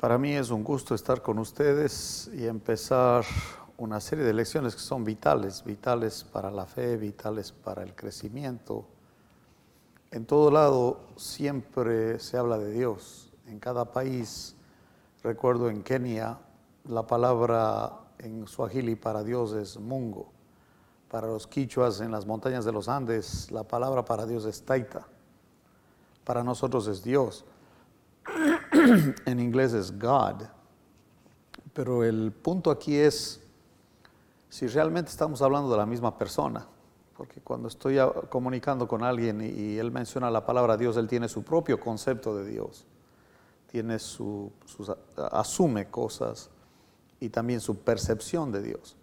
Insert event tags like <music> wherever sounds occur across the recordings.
Para mí es un gusto estar con ustedes y empezar una serie de lecciones que son vitales, vitales para la fe, vitales para el crecimiento. En todo lado siempre se habla de Dios. En cada país, recuerdo en Kenia, la palabra en suajili para Dios es mungo. Para los quichuas en las montañas de los Andes, la palabra para Dios es taita. Para nosotros es Dios. <clears throat> en inglés es God. Pero el punto aquí es si realmente estamos hablando de la misma persona. Porque cuando estoy comunicando con alguien y, él menciona la palabra Dios, él tiene su propio concepto de Dios. Tiene su, asume cosas y también su percepción de Dios.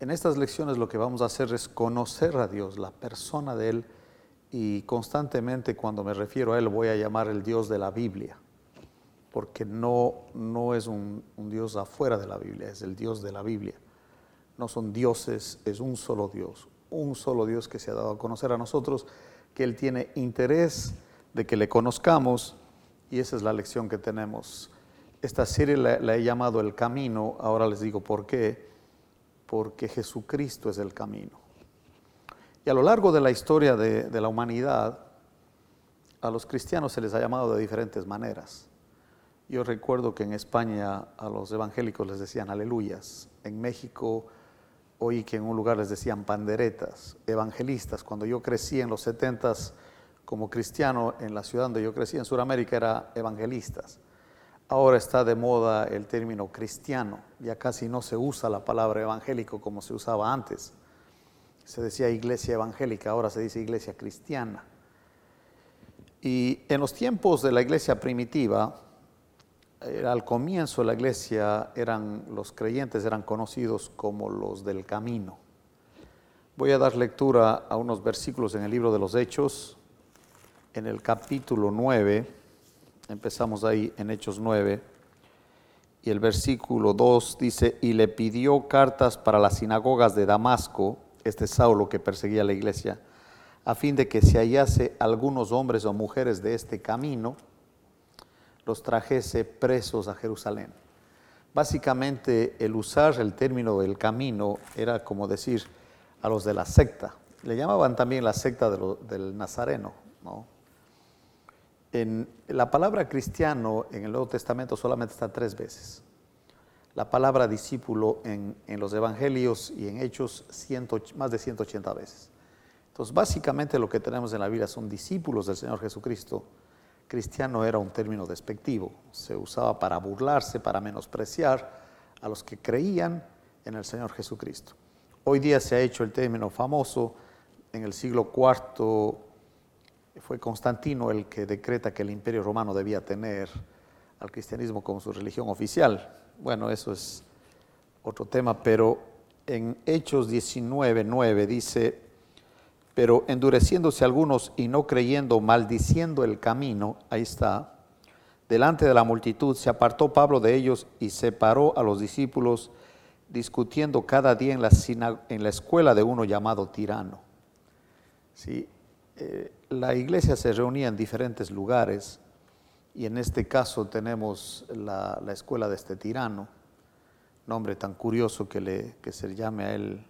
En estas lecciones lo que vamos a hacer es conocer a Dios, la persona de Él, y constantemente cuando me refiero a Él voy a llamar el Dios de la Biblia porque no, no es un, Dios afuera de la Biblia, es el Dios de la Biblia. No son dioses, es un solo Dios, un solo Dios que se ha dado a conocer a nosotros, que Él tiene interés de que le conozcamos y esa es la lección que tenemos. Esta serie la, he llamado El Camino, ahora les digo por qué, porque Jesucristo es el camino. Y a lo largo de la historia de, de la humanidad, a los cristianos se les ha llamado de diferentes maneras. Yo recuerdo que en España a los evangélicos les decían aleluyas. En México oí que en un lugar les decían panderetas, evangelistas. Cuando yo crecí en los setentas como cristiano en la ciudad donde yo crecí en Sudamérica era evangelistas. Ahora está de moda el término cristiano. Ya casi no se usa la palabra evangélico como se usaba antes. Se decía iglesia evangélica, ahora se dice iglesia cristiana. Y en los tiempos de la iglesia primitiva, al comienzo la iglesia eran los creyentes eran conocidos como los del camino. Voy a dar lectura a unos versículos en el libro de los Hechos, en el capítulo 9, empezamos ahí en Hechos 9, y el versículo 2 dice, y le pidió cartas para las sinagogas de Damasco, este Saulo que perseguía la iglesia, a fin de que se hallase algunos hombres o mujeres de este camino, los trajese presos a Jerusalén. Básicamente el usar el término del camino era como decir a los de la secta. Le llamaban también la secta del Nazareno. En la palabra cristiano en el Nuevo Testamento solamente está tres veces. La palabra discípulo en, los evangelios y en hechos más de 180 veces. Entonces básicamente lo que tenemos en la Biblia son discípulos del Señor Jesucristo cristiano era un término despectivo, se usaba para burlarse, para menospreciar a los que creían en el Señor Jesucristo. Hoy día se ha hecho el término famoso, en el siglo IV fue Constantino el que decreta que el imperio romano debía tener al cristianismo como su religión oficial. Bueno, eso es otro tema, pero en Hechos 19, 9 dice, pero endureciéndose algunos y no creyendo, maldiciendo el camino, ahí está, delante de la multitud, se apartó Pablo de ellos y separó a los discípulos, discutiendo cada día en la, escuela de uno llamado tirano. ¿Sí? Eh, la iglesia se reunía en diferentes lugares y en este caso tenemos la, la escuela de este tirano, nombre tan curioso que, que se llame a él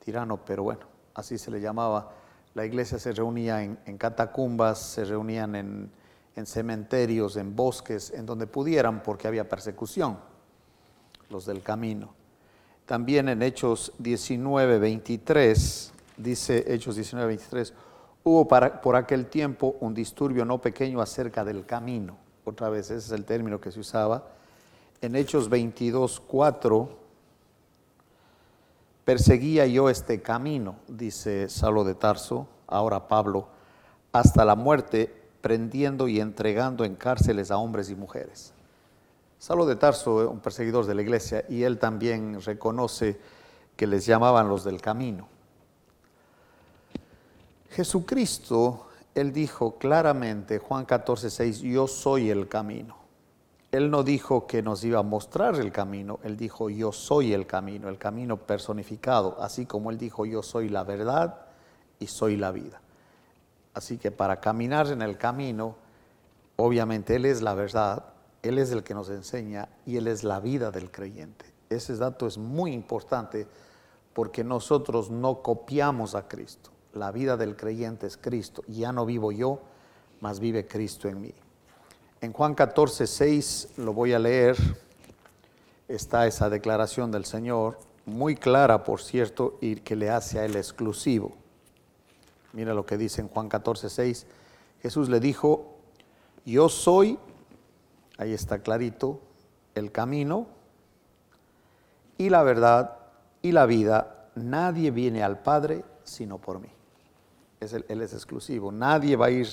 tirano, pero bueno así se le llamaba. La iglesia se reunía en, catacumbas, se reunían en, cementerios, en bosques, en donde pudieran, porque había persecución, los del camino. También en Hechos 19, 23, dice Hechos 19, 23, hubo por aquel tiempo un disturbio no pequeño acerca del camino. Otra vez, ese es el término que se usaba. En Hechos 22, 4, Perseguía yo este camino, dice Saulo de Tarso, ahora Pablo, hasta la muerte, prendiendo y entregando en cárceles a hombres y mujeres. Saulo de Tarso, un perseguidor de la iglesia, y él también reconoce que les llamaban los del camino. Jesucristo, él dijo claramente, Juan 14, 6, yo soy el camino. Él no dijo que nos iba a mostrar el camino, Él dijo, yo soy el camino, el camino personificado, así como Él dijo, yo soy la verdad y soy la vida. Así que para caminar en el camino, obviamente Él es la verdad Él es el que nos enseña y Él es la vida del creyente. Ese dato es muy importante porque nosotros no copiamos a Cristo. La vida del creyente es Cristo. Ya no vivo yo, mas vive Cristo en mí. En Juan 14, 6 lo voy a leer. Está esa declaración del Señor, muy clara, por cierto, y que le hace a él exclusivo. Mira lo que dice en Juan 14, 6. Jesús le dijo, yo soy, ahí está clarito, el camino y la verdad y la vida. Nadie viene al Padre sino por mí. Él es exclusivo. Nadie va a ir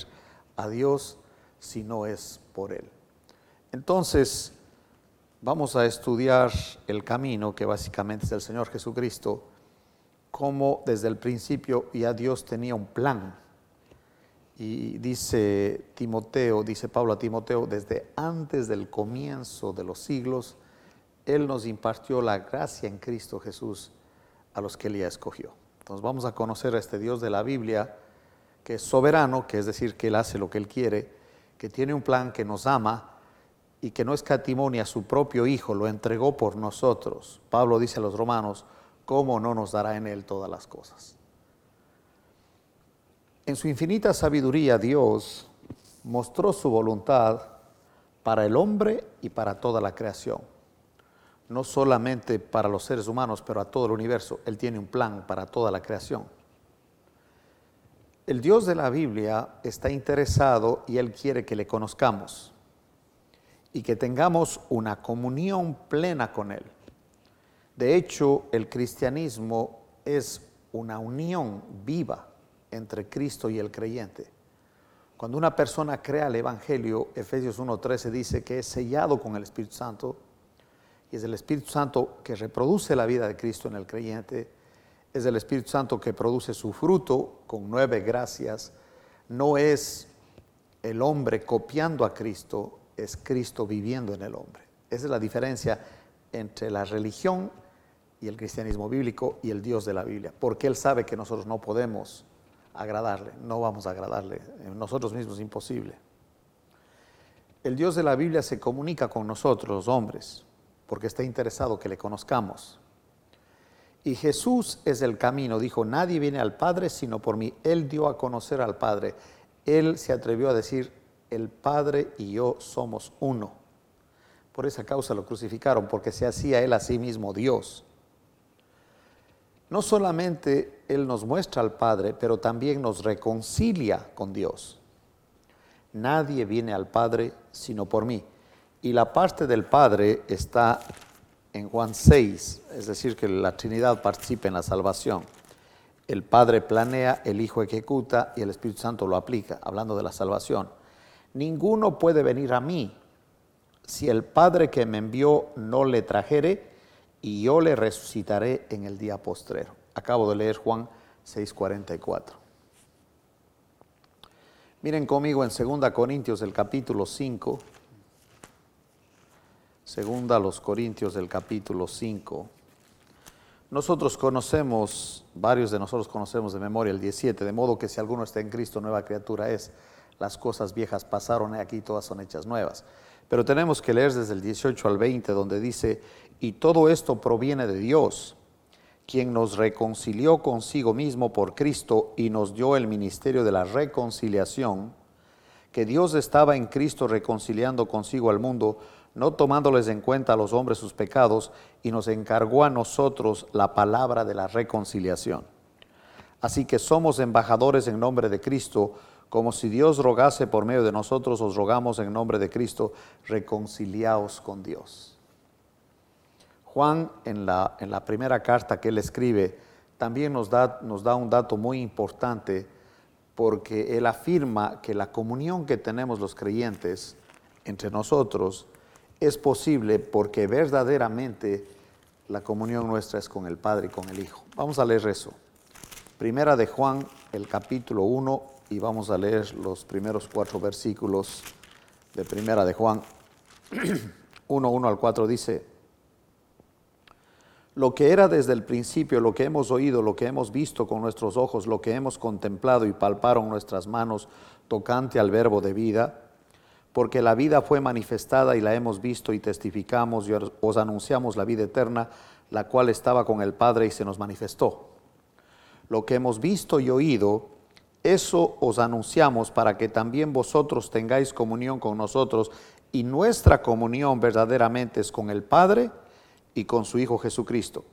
a Dios si no es por Él. Entonces, vamos a estudiar el camino que básicamente es el Señor Jesucristo, como desde el principio ya Dios tenía un plan. Y dice Timoteo, dice Pablo a Timoteo, desde antes del comienzo de los siglos, Él nos impartió la gracia en Cristo Jesús a los que Él ya escogió. Entonces vamos a conocer a este Dios de la Biblia, que es soberano, que es decir, que Él hace lo que Él quiere, que tiene un plan que nos ama y que no escatimó a su propio Hijo, lo entregó por nosotros. Pablo dice a los romanos, ¿cómo no nos dará en Él todas las cosas? En su infinita sabiduría Dios mostró su voluntad para el hombre y para toda la creación. No solamente para los seres humanos, pero a todo el universo. Él tiene un plan para toda la creación. El Dios de la Biblia está interesado y Él quiere que le conozcamos y que tengamos una comunión plena con Él. De hecho, el cristianismo es una unión viva entre Cristo y el creyente. Cuando una persona crea el Evangelio, Efesios 1.13 dice que es sellado con el Espíritu Santo, y es el Espíritu Santo que reproduce la vida de Cristo en el creyente, es el Espíritu Santo que produce su fruto con nueve gracias, no es el hombre copiando a Cristo, es Cristo viviendo en el hombre. Esa es la diferencia entre la religión y el cristianismo bíblico y el Dios de la Biblia, porque Él sabe que nosotros no podemos agradarle, no vamos a agradarle, nosotros mismos es imposible. El Dios de la Biblia se comunica con nosotros, los hombres, porque está interesado que le conozcamos. Y Jesús es el camino, dijo, nadie viene al Padre sino por mí. Él dio a conocer al Padre. Él se atrevió a decir, el Padre y yo somos uno. Por esa causa lo crucificaron, porque se hacía Él a sí mismo Dios. No solamente Él nos muestra al Padre, pero también nos reconcilia con Dios. Nadie viene al Padre sino por mí. Y la parte del Padre está en Juan 6, es decir, que la Trinidad participa en la salvación. El Padre planea, el Hijo ejecuta y el Espíritu Santo lo aplica, hablando de la salvación. Ninguno puede venir a mí si el Padre que me envió no le trajere y yo le resucitaré en el día postrero. Acabo de leer Juan 6:44. Miren conmigo en 2 Corintios el capítulo 5. Segunda a los Corintios del capítulo 5. Nosotros conocemos, varios de nosotros conocemos de memoria el 17, de modo que si alguno está en Cristo, nueva criatura es. Las cosas viejas pasaron aquí todas son hechas nuevas. Pero tenemos que leer desde el 18 al 20, donde dice, y todo esto proviene de Dios, quien nos reconcilió consigo mismo por Cristo y nos dio el ministerio de la reconciliación, que Dios estaba en Cristo reconciliando consigo al mundo, no tomándoles en cuenta a los hombres sus pecados, y nos encargó a nosotros la palabra de la reconciliación. Así que somos embajadores en nombre de Cristo, como si Dios rogase por medio de nosotros, os rogamos en nombre de Cristo, reconciliaos con Dios. Juan, en la, en la primera carta que él escribe, también nos da, nos da un dato muy importante, porque él afirma que la comunión que tenemos los creyentes entre nosotros es posible porque verdaderamente la comunión nuestra es con el Padre y con el Hijo. Vamos a leer eso. Primera de Juan, el capítulo 1, y vamos a leer los primeros cuatro versículos de Primera de Juan <clears throat> 1, 1 al 4 dice, lo que era desde el principio, lo que hemos oído, lo que hemos visto con nuestros ojos, lo que hemos contemplado y palparon nuestras manos tocante al verbo de vida, porque la vida fue manifestada y la hemos visto y testificamos y os anunciamos la vida eterna, la cual estaba con el Padre y se nos manifestó. Lo que hemos visto y oído, eso os anunciamos para que también vosotros tengáis comunión con nosotros y nuestra comunión verdaderamente es con el Padre y con su Hijo Jesucristo.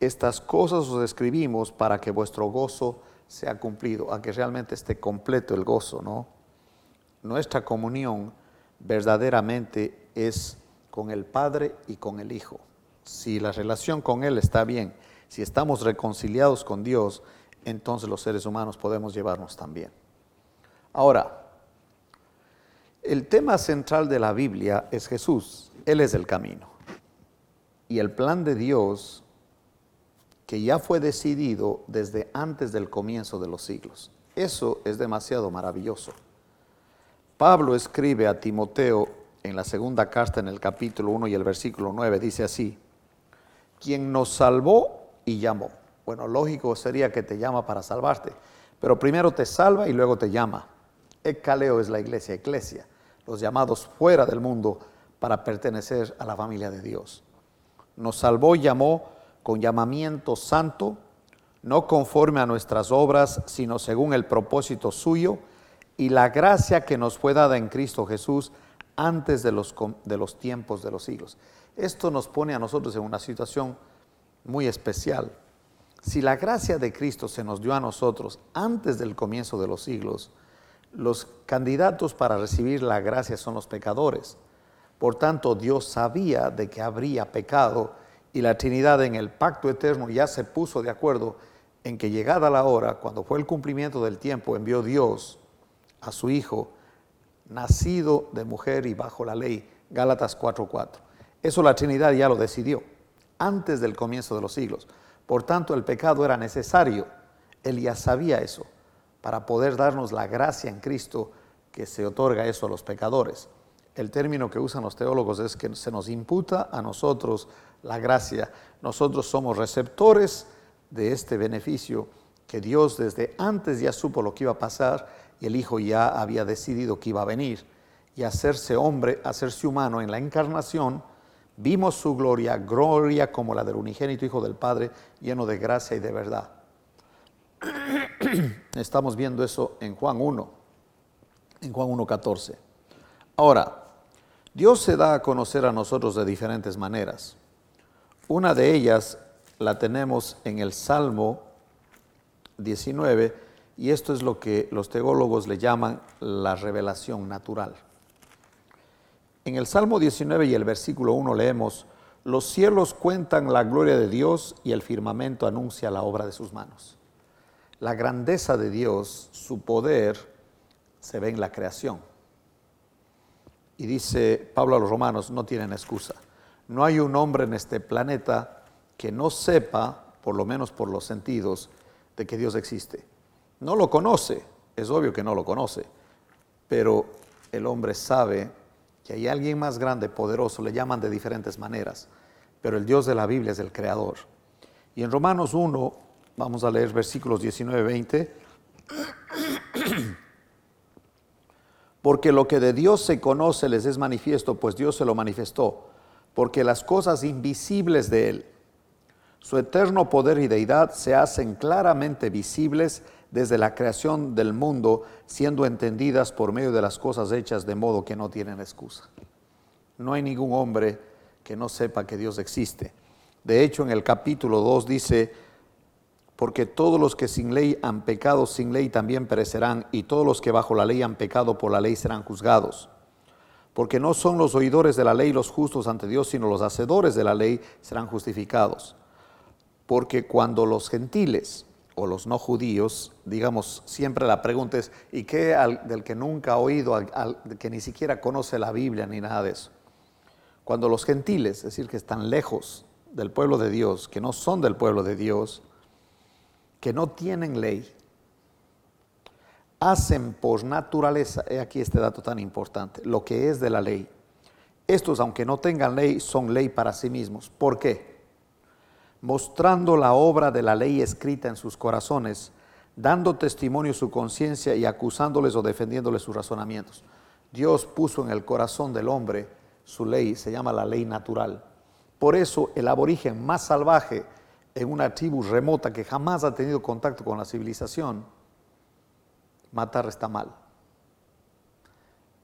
Estas cosas os escribimos para que vuestro gozo sea cumplido, a que realmente esté completo el gozo, ¿no? Nuestra comunión verdaderamente es con el Padre y con el Hijo. Si la relación con Él está bien, si estamos reconciliados con Dios, entonces los seres humanos podemos llevarnos también. Ahora, el tema central de la Biblia es Jesús. Él es el camino. Y el plan de Dios que ya fue decidido desde antes del comienzo de los siglos. Eso es demasiado maravilloso. Pablo escribe a Timoteo en la segunda carta en el capítulo 1 y el versículo 9, dice así, quien nos salvó y llamó. Bueno, lógico sería que te llama para salvarte, pero primero te salva y luego te llama. Ecaleo es la iglesia, eclesia, los llamados fuera del mundo para pertenecer a la familia de Dios. Nos salvó y llamó con llamamiento santo, no conforme a nuestras obras, sino según el propósito suyo y la gracia que nos fue dada en Cristo Jesús antes de los, de los tiempos de los siglos. Esto nos pone a nosotros en una situación muy especial. Si la gracia de Cristo se nos dio a nosotros antes del comienzo de los siglos, los candidatos para recibir la gracia son los pecadores. Por tanto, Dios sabía de que habría pecado y la Trinidad en el pacto eterno ya se puso de acuerdo en que llegada la hora, cuando fue el cumplimiento del tiempo, envió Dios a su Hijo, nacido de mujer y bajo la ley, Gálatas 4:4. Eso la Trinidad ya lo decidió antes del comienzo de los siglos. Por tanto, el pecado era necesario. Él ya sabía eso para poder darnos la gracia en Cristo que se otorga eso a los pecadores. El término que usan los teólogos es que se nos imputa a nosotros la gracia. Nosotros somos receptores de este beneficio que Dios desde antes ya supo lo que iba a pasar y el Hijo ya había decidido que iba a venir y hacerse hombre, hacerse humano en la encarnación, vimos su gloria, gloria como la del unigénito Hijo del Padre, lleno de gracia y de verdad. <clears throat> Estamos viendo eso en Juan 1, en Juan 1.14. Ahora, Dios se da a conocer a nosotros de diferentes maneras. Una de ellas la tenemos en el Salmo 19, y esto es lo que los teólogos le llaman la revelación natural. En el Salmo 19 y el versículo 1 leemos, los cielos cuentan la gloria de Dios y el firmamento anuncia la obra de sus manos. La grandeza de Dios, su poder, se ve en la creación. Y dice Pablo a los romanos, no tienen excusa. No hay un hombre en este planeta que no sepa, por lo menos por los sentidos, de que Dios existe. No lo conoce, es obvio que no lo conoce, pero el hombre sabe que hay alguien más grande, poderoso, le llaman de diferentes maneras, pero el Dios de la Biblia es el creador. Y en Romanos 1, vamos a leer versículos 19 20. <clears throat> Porque lo que de Dios se conoce les es manifiesto, pues Dios se lo manifestó, porque las cosas invisibles de Él, su eterno poder y deidad se hacen claramente visibles desde la creación del mundo, siendo entendidas por medio de las cosas hechas de modo que no tienen excusa. No hay ningún hombre que no sepa que Dios existe. De hecho, en el capítulo 2 dice, porque todos los que sin ley han pecado sin ley también perecerán, y todos los que bajo la ley han pecado por la ley serán juzgados. Porque no son los oidores de la ley los justos ante Dios, sino los hacedores de la ley serán justificados. Porque cuando los gentiles, o los no judíos, digamos, siempre la pregunta es, ¿y qué del que nunca ha oído, al, que ni siquiera conoce la Biblia ni nada de eso? Cuando los gentiles, es decir, que están lejos del pueblo de Dios, que no son del pueblo de Dios, que no tienen ley, hacen por naturaleza, he aquí este dato tan importante, lo que es de la ley. Estos, aunque no tengan ley, son ley para sí mismos. ¿Por qué? Mostrando la obra de la ley escrita en sus corazones, dando testimonio su conciencia y acusándoles o defendiéndoles sus razonamientos. Dios puso en el corazón del hombre su ley, se llama la ley natural. Por eso el aborigen más salvaje en una tribu remota que jamás ha tenido contacto con la civilización, matar está mal.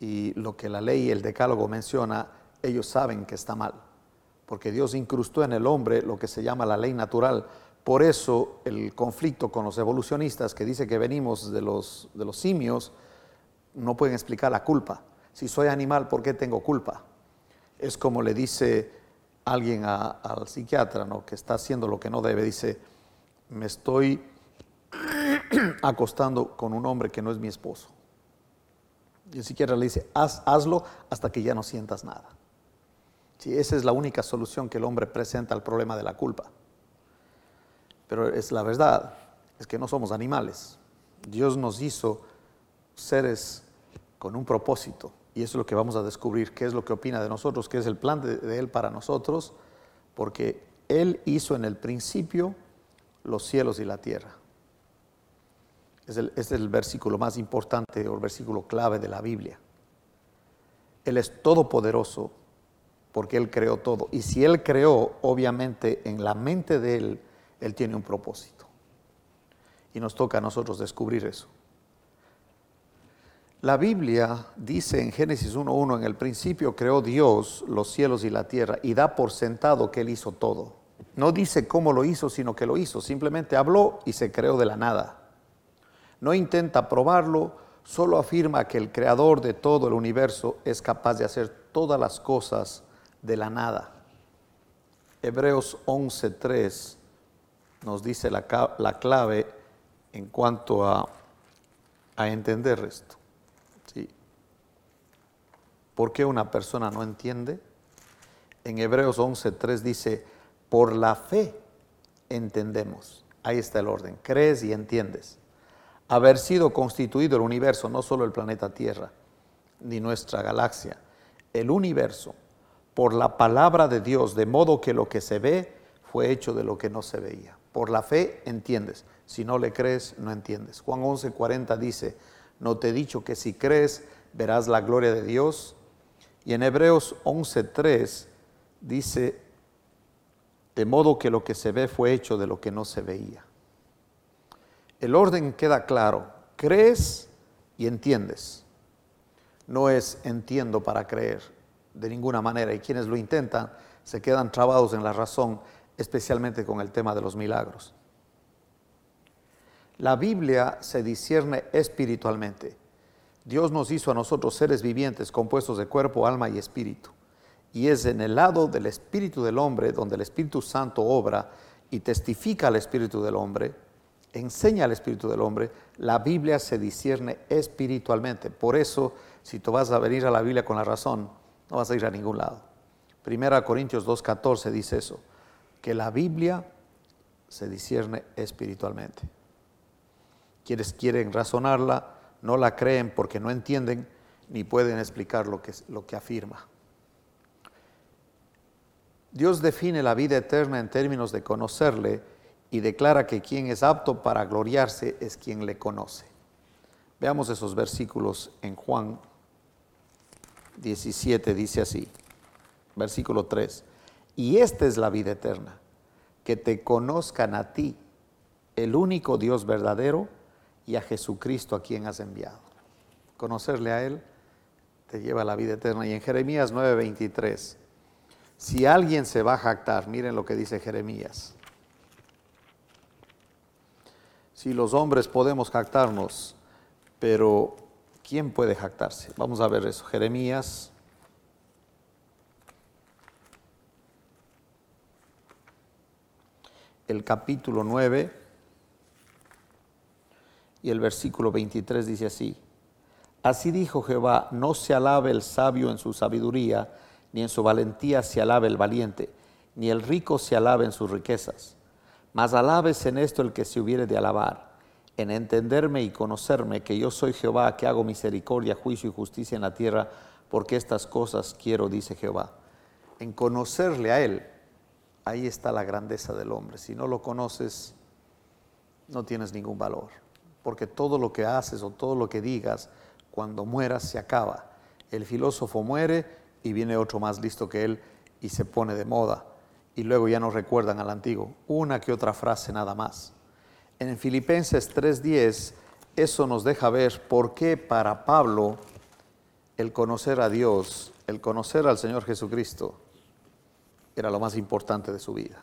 Y lo que la ley y el decálogo menciona, ellos saben que está mal, porque Dios incrustó en el hombre lo que se llama la ley natural. Por eso el conflicto con los evolucionistas que dice que venimos de los, de los simios, no pueden explicar la culpa. Si soy animal, ¿por qué tengo culpa? Es como le dice alguien al psiquiatra ¿no? que está haciendo lo que no debe, dice, me estoy <clears throat> acostando con un hombre que no es mi esposo. Y el psiquiatra le dice, hazlo hasta que ya no sientas nada. Sí, esa es la única solución que el hombre presenta al problema de la culpa. Pero es la verdad, es que no somos animales. Dios nos hizo seres con un propósito. Y eso es lo que vamos a descubrir, qué es lo que opina de nosotros, qué es el plan de, Él para nosotros, porque Él hizo en el principio los cielos y la tierra. Es el, es el versículo más importante o el versículo clave de la Biblia. Él es todopoderoso porque Él creó todo. Y si Él creó, obviamente en la mente de Él, Él tiene un propósito. Y nos toca a nosotros descubrir eso. La Biblia dice en Génesis 1.1, en el principio creó Dios los cielos y la tierra y da por sentado que Él hizo todo. No dice cómo lo hizo, sino que lo hizo. Simplemente habló y se creó de la nada. No intenta probarlo, solo afirma que el creador de todo el universo es capaz de hacer todas las cosas de la nada. Hebreos 11.3 nos dice la, clave en cuanto a, a entender esto. ¿Por qué una persona no entiende? En Hebreos 11.3 dice, por la fe entendemos. Ahí está el orden. Crees y entiendes. Haber sido constituido el universo, no solo el planeta Tierra, ni nuestra galaxia, el universo, por la palabra de Dios, de modo que lo que se ve fue hecho de lo que no se veía. Por la fe entiendes. Si no le crees, no entiendes. Juan 11.40 dice, no te he dicho que si crees verás la gloria de Dios. Y en Hebreos 11.3 dice, de modo que lo que se ve fue hecho de lo que no se veía. El orden queda claro, crees y entiendes. No es entiendo para creer de ninguna manera y quienes lo intentan se quedan trabados en la razón, especialmente con el tema de los milagros. La Biblia se discierne espiritualmente. Dios nos hizo a nosotros seres vivientes compuestos de cuerpo, alma y espíritu. Y es en el lado del espíritu del hombre donde el Espíritu Santo obra y testifica al espíritu del hombre, enseña al espíritu del hombre, la Biblia se discierne espiritualmente. Por eso, si tú vas a venir a la Biblia con la razón, no vas a ir a ningún lado. Primera Corintios 2.14 dice eso, que la Biblia se discierne espiritualmente. Quienes quieren razonarla, no la creen porque no entienden ni pueden explicar lo que, lo que afirma. Dios define la vida eterna en términos de conocerle y declara que quien es apto para gloriarse es quien le conoce. Veamos esos versículos en Juan 17, dice así, versículo 3, y esta es la vida eterna, que te conozcan a ti, el único Dios verdadero, y a Jesucristo a quien has enviado. Conocerle a Él te lleva a la vida eterna. Y en Jeremías 9:23, si alguien se va a jactar, miren lo que dice Jeremías. Si los hombres podemos jactarnos, pero ¿quién puede jactarse? Vamos a ver eso. Jeremías. El capítulo 9 y el versículo 23 dice así, así dijo Jehová, no se alabe el sabio en su sabiduría, ni en su valentía se alabe el valiente, ni el rico se alabe en sus riquezas, mas alabes en esto el que se hubiere de alabar, en entenderme y conocerme que yo soy Jehová, que hago misericordia, juicio y justicia en la tierra, porque estas cosas quiero, dice Jehová. En conocerle a Él, ahí está la grandeza del hombre. Si no lo conoces, no tienes ningún valor porque todo lo que haces o todo lo que digas cuando mueras se acaba. El filósofo muere y viene otro más listo que él y se pone de moda. Y luego ya no recuerdan al antiguo. Una que otra frase nada más. En Filipenses 3:10 eso nos deja ver por qué para Pablo el conocer a Dios, el conocer al Señor Jesucristo, era lo más importante de su vida.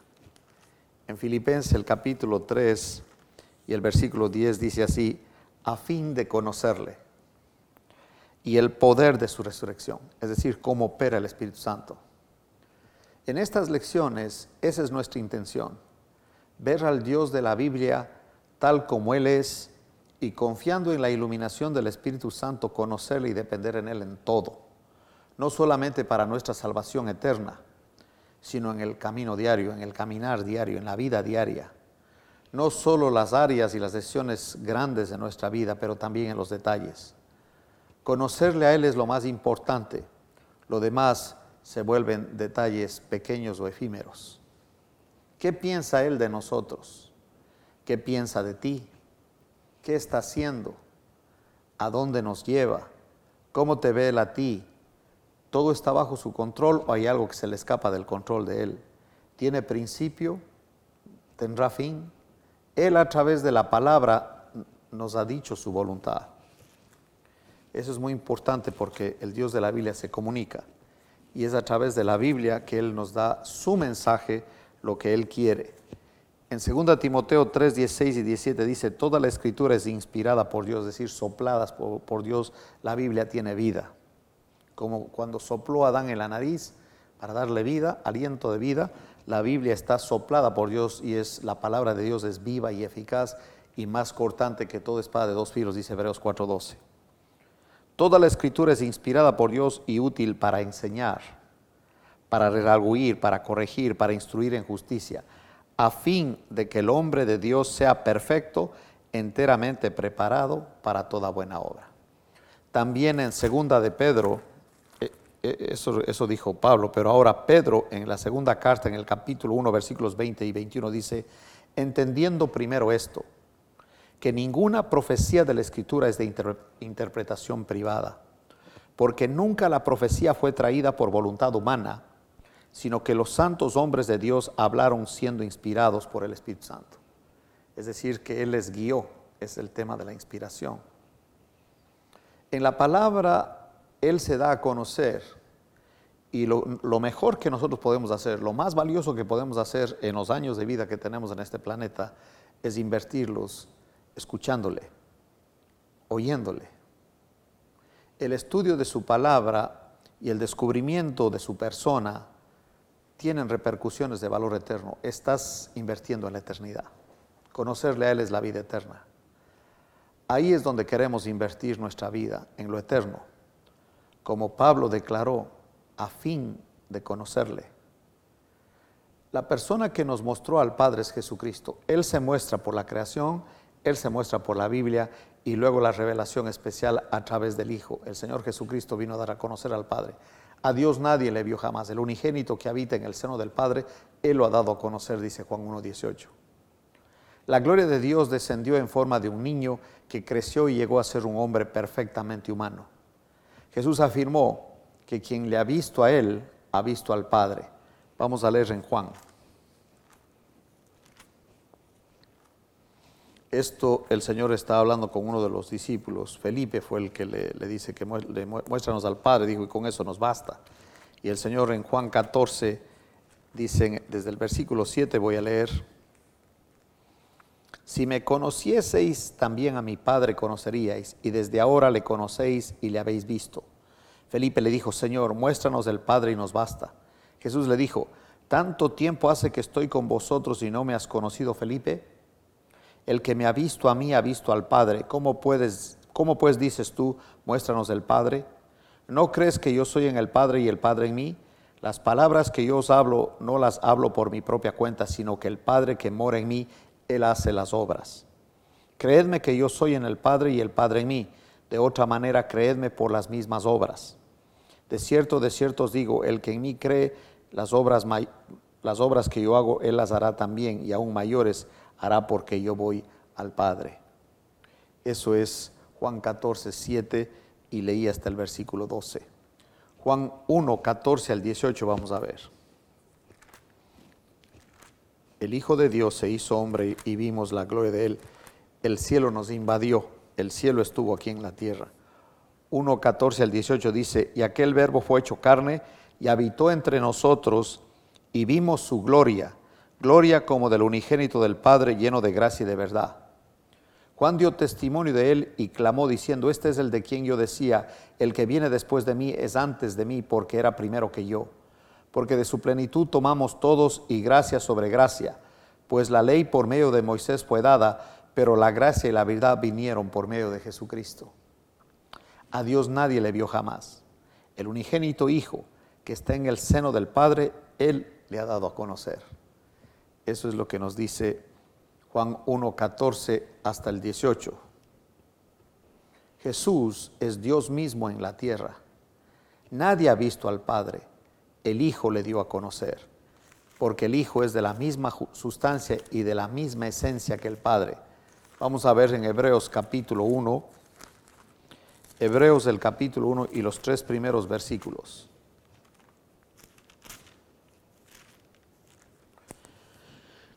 En Filipenses el capítulo 3 y el versículo 10 dice así, a fin de conocerle y el poder de su resurrección, es decir, cómo opera el Espíritu Santo. En estas lecciones, esa es nuestra intención, ver al Dios de la Biblia tal como Él es y confiando en la iluminación del Espíritu Santo, conocerle y depender en Él en todo, no solamente para nuestra salvación eterna, sino en el camino diario, en el caminar diario, en la vida diaria. No solo las áreas y las decisiones grandes de nuestra vida, pero también en los detalles. Conocerle a Él es lo más importante, lo demás se vuelven detalles pequeños o efímeros. ¿Qué piensa Él de nosotros? ¿Qué piensa de ti? ¿Qué está haciendo? ¿A dónde nos lleva? ¿Cómo te ve él a ti? ¿Todo está bajo su control o hay algo que se le escapa del control de él? ¿Tiene principio? ¿Tendrá fin? Él a través de la palabra nos ha dicho su voluntad. Eso es muy importante porque el Dios de la Biblia se comunica y es a través de la Biblia que Él nos da su mensaje, lo que Él quiere. En 2 Timoteo 3, 16 y 17 dice, toda la escritura es inspirada por Dios, es decir, sopladas por, Dios, la Biblia tiene vida. Como cuando sopló Adán en la nariz para darle vida, aliento de vida, la Biblia está soplada por Dios y es la palabra de Dios es viva y eficaz y más cortante que toda espada de dos filos, dice Hebreos 4:12. Toda la escritura es inspirada por Dios y útil para enseñar, para redarguir, para corregir, para instruir en justicia a fin de que el hombre de Dios sea perfecto, enteramente preparado para toda buena obra. También en segunda de Pedro, eh, eh, eso, eso dijo Pablo, pero ahora Pedro en la segunda carta, en el capítulo 1, versículos 20 y 21, dice, entendiendo primero esto, que ninguna profecía de la Escritura es de interpretación privada, porque nunca la profecía fue traída por voluntad humana, sino que los santos hombres de Dios hablaron siendo inspirados por el Espíritu Santo. Es decir, que Él les guió, es el tema de la inspiración. En la palabra Él se da a conocer y lo, mejor que nosotros podemos hacer, lo más valioso que podemos hacer en los años de vida que tenemos en este planeta, es invertirlos escuchándole, oyéndole. El estudio de su palabra y el descubrimiento de su persona tienen repercusiones de valor eterno. Estás invirtiendo en la eternidad. Conocerle a Él es la vida eterna. Ahí es donde queremos invertir nuestra vida, en lo eterno. Como Pablo declaró, a fin de conocerle. La persona que nos mostró al Padre es Jesucristo. Él se muestra por la creación, Él se muestra por la Biblia y luego la revelación especial a través del Hijo. El Señor Jesucristo vino a dar a conocer al Padre. A Dios nadie le vio jamás. El unigénito que habita en el seno del Padre, Él lo ha dado a conocer, dice Juan 1.18. La gloria de Dios descendió en forma de un niño que creció y llegó a ser un hombre perfectamente humano. Jesús afirmó que quien le ha visto a Él, ha visto al Padre. Vamos a leer en Juan esto el Señor está hablando con uno de los discípulos. Felipe fue el que le, dice que muéstranos al Padre, dijo, y con eso nos basta. Y el Señor en Juan 14 dice, desde el versículo 7 voy a leer, si me conocieseis, también a mi Padre conoceríais, y desde ahora le conocéis y le habéis visto. Felipe le dijo, Señor, muéstranos el Padre y nos basta. Jesús le dijo, ¿tanto tiempo hace que estoy con vosotros y no me has conocido, Felipe? El que me ha visto a mí ha visto al Padre. ¿Cómo, puedes, ¿Cómo pues dices tú, muéstranos el Padre? ¿No crees que yo soy en el Padre y el Padre en mí? Las palabras que yo os hablo no las hablo por mi propia cuenta, sino que el Padre que mora en mí, Él hace las obras. Creedme que yo soy en el Padre y el Padre en mí. De otra manera, creedme por las mismas obras. De cierto, de cierto os digo, el que en mí cree, las obras, las obras que yo hago, Él las hará también, y aún mayores hará porque yo voy al Padre. Eso es Juan 14, 7 y leí hasta el versículo 12. Juan 1, 14 al 18 vamos a ver. El Hijo de Dios se hizo hombre y vimos la gloria de él. El cielo nos invadió, el cielo estuvo aquí en la tierra. 1, 14 al 18 dice, y aquel verbo fue hecho carne y habitó entre nosotros y vimos su gloria, gloria como del unigénito del Padre lleno de gracia y de verdad. Juan dio testimonio de él y clamó diciendo, este es el de quien yo decía, el que viene después de mí es antes de mí porque era primero que yo. Porque de su plenitud tomamos todos y gracia sobre gracia, pues la ley por medio de Moisés fue dada, pero la gracia y la verdad vinieron por medio de Jesucristo. A Dios nadie le vio jamás. El unigénito Hijo que está en el seno del Padre, Él le ha dado a conocer. Eso es lo que nos dice Juan 1, 14 hasta el 18. Jesús es Dios mismo en la tierra. Nadie ha visto al Padre. El Hijo le dio a conocer, porque el Hijo es de la misma sustancia y de la misma esencia que el Padre. Vamos a ver en Hebreos capítulo 1, Hebreos el capítulo 1 y los tres primeros versículos.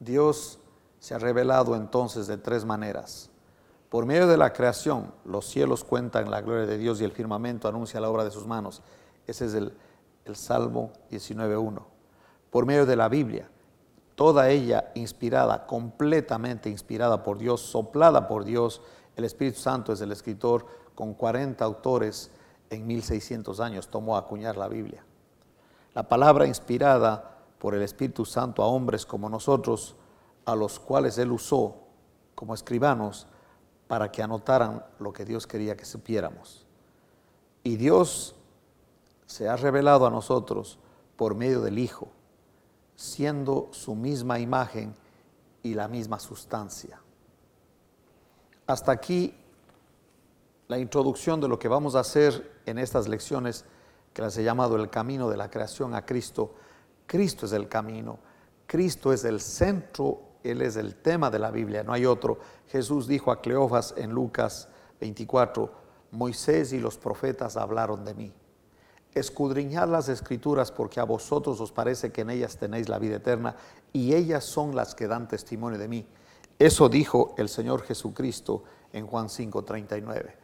Dios se ha revelado entonces de tres maneras. Por medio de la creación, los cielos cuentan la gloria de Dios y el firmamento anuncia la obra de sus manos. Ese es el, Salmo 19.1. Por medio de la Biblia, toda ella inspirada, completamente inspirada por Dios, soplada por Dios. El Espíritu Santo es el escritor con 40 autores en 1600 años, tomó a acuñar la Biblia. La palabra inspirada por el Espíritu Santo a hombres como nosotros, a los cuales Él usó como escribanos para que anotaran lo que Dios quería que supiéramos. Y Dios se ha revelado a nosotros por medio del Hijo, siendo su misma imagen y la misma sustancia. Hasta aquí la introducción de lo que vamos a hacer en estas lecciones que las he llamado el camino de la creación a Cristo Cristo es el camino, Cristo es el centro, Él es el tema de la Biblia, no hay otro. Jesús dijo a Cleofas en Lucas 24, Moisés y los profetas hablaron de mí. Escudriñad las escrituras porque a vosotros os parece que en ellas tenéis la vida eterna y ellas son las que dan testimonio de mí. Eso dijo el Señor Jesucristo en Juan 5:39.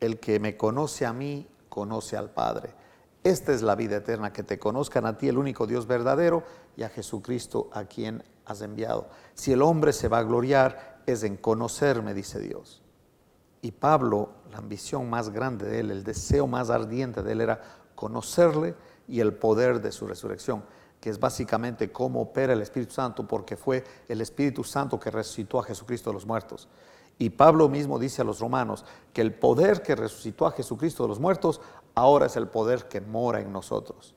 El que me conoce a mí, conoce al Padre. Esta es la vida eterna, que te conozcan a ti, el único Dios verdadero, y a Jesucristo a quien has enviado. Si el hombre se va a gloriar, es en conocerme, dice Dios. Y Pablo, la ambición más grande de él, el deseo más ardiente de él era conocerle y el poder de su resurrección, que es básicamente cómo opera el Espíritu Santo, porque fue el Espíritu Santo que resucitó a Jesucristo de los muertos. Y Pablo mismo dice a los romanos que el poder que resucitó a Jesucristo de los muertos ahora es el poder que mora en nosotros.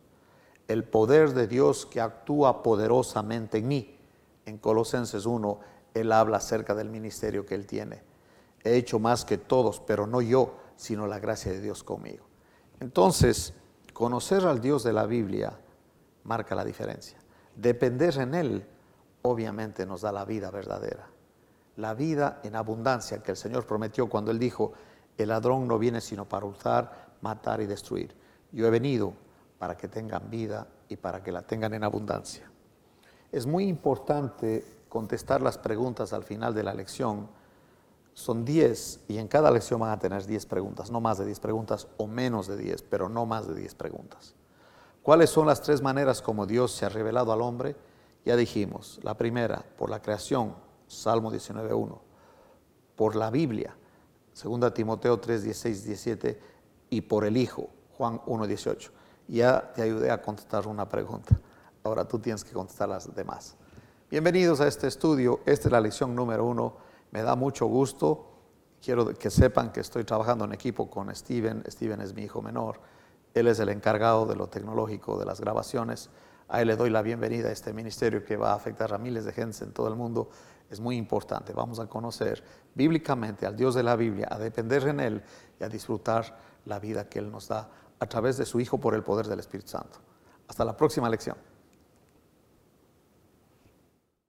El poder de Dios que actúa poderosamente en mí. En Colosenses 1, Él habla acerca del ministerio que Él tiene. He hecho más que todos, pero no yo, sino la gracia de Dios conmigo. Entonces, conocer al Dios de la Biblia marca la diferencia. Depender en Él, obviamente, nos da la vida verdadera. La vida en abundancia que el Señor prometió cuando Él dijo, el ladrón no viene sino para hurtar, matar y destruir. Yo he venido para que tengan vida y para que la tengan en abundancia. Es muy importante contestar las preguntas al final de la lección. Son 10 y en cada lección van a tener 10 preguntas, no más de 10 preguntas o menos de 10, pero no más de 10 preguntas. ¿Cuáles son las tres maneras como Dios se ha revelado al hombre? Ya dijimos, la primera, por la creación, Salmo 19.1, por la Biblia, 2 Timoteo 3, 16, 17, y por el Hijo, Juan 1.18. Ya te ayudé a contestar una pregunta. Ahora tú tienes que contestar las demás. Bienvenidos a este estudio. Esta es la lección número uno. Me da mucho gusto. Quiero que sepan que estoy trabajando en equipo con Steven. Steven es mi hijo menor. Él es el encargado de lo tecnológico, de las grabaciones. A él le doy la bienvenida a este ministerio que va a afectar a miles de gentes en todo el mundo. Es muy importante. Vamos a conocer bíblicamente al Dios de la Biblia, a depender en Él y a disfrutar la vida que Él nos da a través de su Hijo por el poder del Espíritu Santo. Hasta la próxima lección.